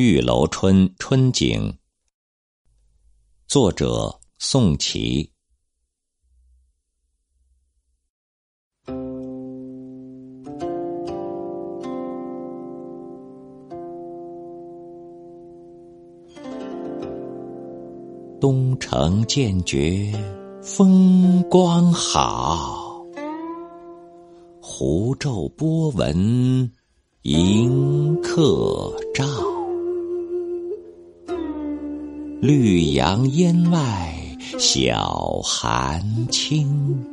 玉楼春·春景，作者宋琦。东城渐觉风光好，湖皱波纹迎客照。绿杨烟外晓寒轻，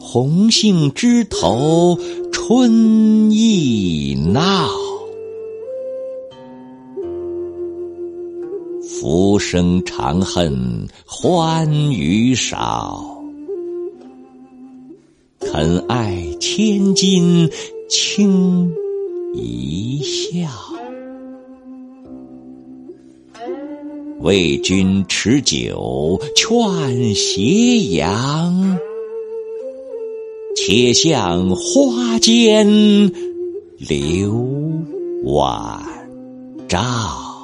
红杏枝头春意闹。浮生长恨欢娱少，肯爱千金轻一笑。为君持酒劝斜阳，且向花间留晚照。